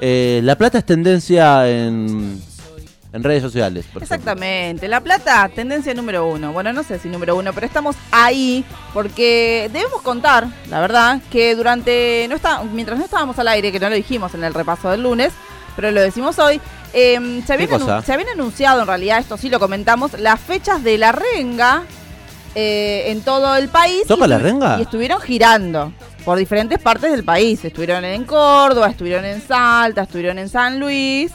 Eh, la plata es tendencia en, en redes sociales. por ejemplo. Exactamente. La Plata, tendencia número uno. Bueno, no sé si número uno, pero estamos ahí porque debemos contar, la verdad, que durante. No está, mientras no estábamos al aire, que no lo dijimos en el repaso del lunes, pero lo decimos hoy. eh, se, habían ¿Qué cosa? anu- se habían anunciado, en realidad, esto sí lo comentamos, las fechas de la renga eh, en todo el país. ¿Toca Y la renga? Y estuvieron girando por diferentes partes del país. Estuvieron en Córdoba, estuvieron en Salta, estuvieron en San Luis.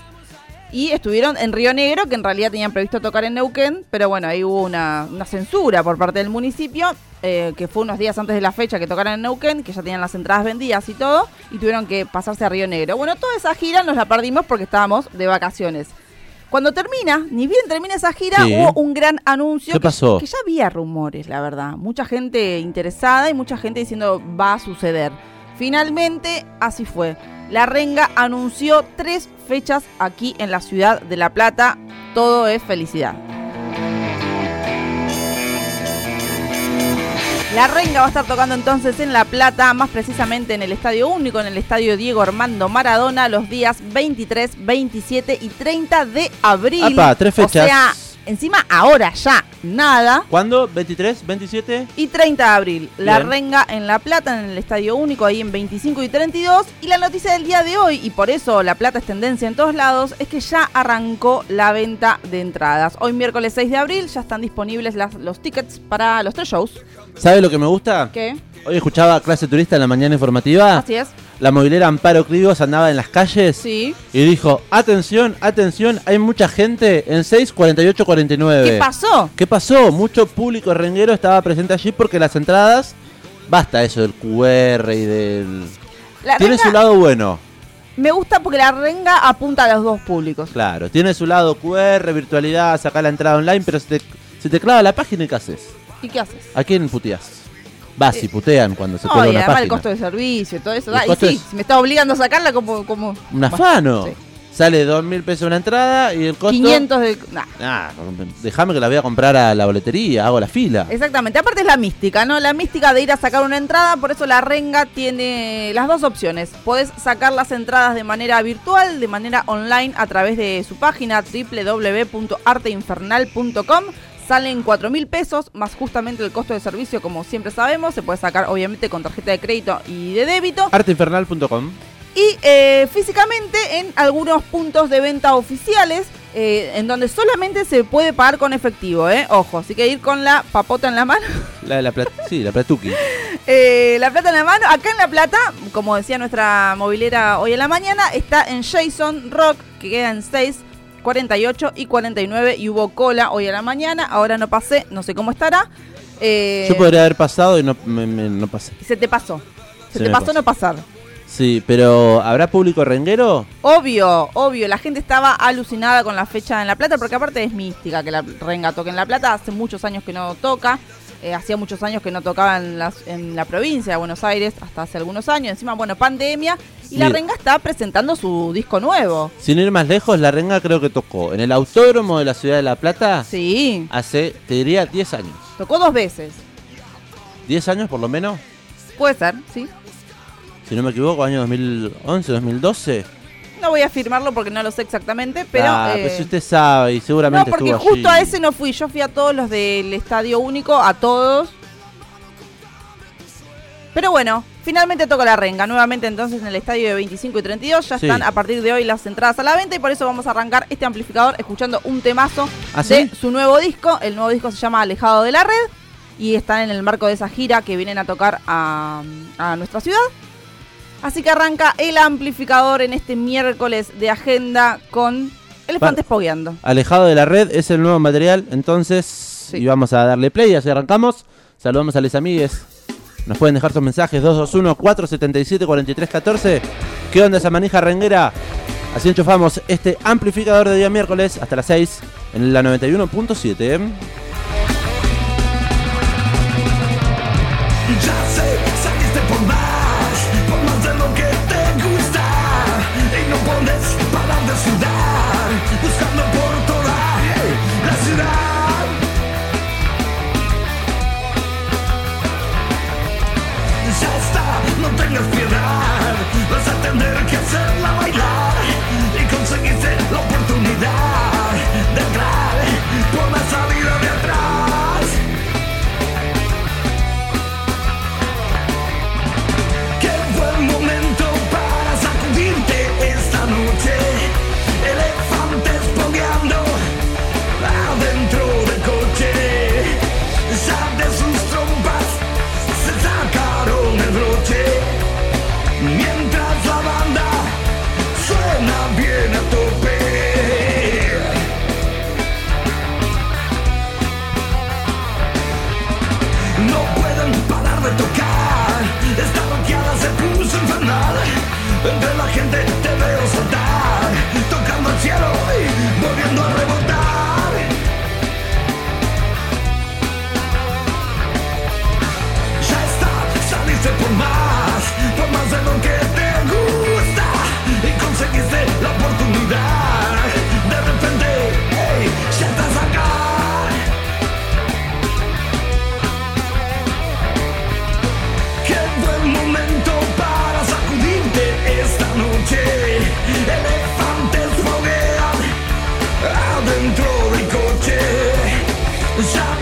Y estuvieron en Río Negro, que en realidad tenían previsto tocar en Neuquén, pero bueno, ahí hubo una, censura por parte del municipio, eh, que fue unos días antes de la fecha que tocaran en Neuquén, que ya tenían las entradas vendidas y todo, y tuvieron que pasarse a Río Negro. Bueno, toda esa gira nos la perdimos porque estábamos de vacaciones. Cuando termina, ni bien termina esa gira, Sí. hubo un gran anuncio. ¿Qué que- pasó? Que ya había rumores, la verdad. Mucha gente interesada y mucha gente diciendo va a suceder. Finalmente, así fue. La Renga anunció tres fechas aquí en la ciudad de La Plata. Todo es felicidad. La Renga va a estar tocando entonces en La Plata, más precisamente en el Estadio Único, en el Estadio Diego Armando Maradona, los días 23, 27 y 30 de abril. Apa, tres fechas. O sea, encima ahora ya nada. ¿Cuándo? ¿23? ¿27? Y 30 de abril, La Bien. Renga en La Plata, en el Estadio Único, ahí en 25 y 32. Y la noticia del día de hoy, y por eso La Plata es tendencia en todos lados, es que ya arrancó la venta de entradas. Hoy miércoles 6 de abril ya están disponibles las- los tickets para los tres shows. ¿Sabe lo que me gusta? ¿Qué? Hoy escuchaba clase turista en la mañana informativa. Así es. La movilera Amparo Crigos andaba en las calles Sí. y dijo, atención, atención, hay mucha gente en 64849. ¿Qué pasó? ¿Qué pasó? Mucho público renguero estaba presente allí porque las entradas, basta eso del QR y del... La Tiene Renga su lado bueno, me gusta porque la renga apunta a los dos públicos. claro. Tiene su lado QR, virtualidad, sacar la entrada online, pero se te, se te clava la página y ¿qué haces? ¿Y qué haces? ¿A quién puteas? Vas y putean cuando se No, cuelga y una además página. el costo de servicio todo eso. Y sí, es- si me está obligando a sacarla como... como Un afano. sí. Sale dos mil pesos una entrada y el costo... 500 de... nah. Ah, déjame que la voy a comprar a la boletería, hago la fila. Exactamente, aparte es la mística, ¿no? La mística de ir a sacar una entrada, por eso la renga tiene las dos opciones. Podés sacar las entradas de manera virtual, de manera online, a través de su página www.arteinfernal.com. Salen 4 mil pesos, más justamente el costo de servicio, como siempre sabemos. Se puede sacar, obviamente, con tarjeta de crédito y de débito. Arteinfernal.com. Y eh, físicamente en algunos puntos de venta oficiales, eh, en donde solamente se puede pagar con efectivo, ¿eh? Ojo, así que ir con la papota en la mano. La, la plat- sí, la Platuki. Eh, la plata en la mano. Acá en La Plata, como decía nuestra movilera hoy en la mañana, está en Jason Rock, que queda en 6, 48 y 49. Y hubo cola hoy a la mañana. Ahora no pasé, no sé cómo estará. Eh, Yo podría haber pasado y no, me- me- no pasé. Se te pasó. Se, Se te pasó pasó. no pasar. Sí, pero ¿habrá público renguero? Obvio, obvio, la gente estaba alucinada con la fecha en La Plata, porque aparte es mística que la renga toque en La Plata, hace muchos años que no toca, eh, hacía muchos años que no tocaba en, las- en la provincia de Buenos Aires, hasta hace algunos años, encima, bueno, pandemia, y la renga está presentando su disco nuevo. Sin ir más lejos, la renga creo que tocó en el autódromo de la ciudad de La Plata Sí, hace, te diría, 10 años. tocó dos veces, 10 años por lo menos, puede ser, sí. si no me equivoco, año 2011, 2012. No voy a afirmarlo porque no lo sé exactamente, pero... ah, eh, pues si usted sabe y no, seguramente porque estuvo justo allí. a ese no fui, yo fui a todos los del Estadio Único, a todos. Pero bueno, finalmente toca la renga. Nuevamente entonces en el estadio de 25 y 32. Ya Sí. están a partir de hoy las entradas a la venta y por eso vamos a arrancar este amplificador escuchando un temazo ¿Ah, de sí? su nuevo disco. El nuevo disco se llama Alejado de la Red y están en el marco de esa gira que vienen a tocar a, a nuestra ciudad. Así que arranca el amplificador en este miércoles de agenda con Elefantes Pogueando. Alejado de la red es el nuevo material, entonces y vamos a darle play, así arrancamos. Saludamos a les amigues. Nos pueden dejar sus mensajes 221-477-4314. ¿Qué onda esa manija renguera? Así enchufamos este amplificador de día miércoles hasta las 6 en la 91.7. Ya está, no sabe tocar. Bloqueada, se puso infernal entre la gente. was I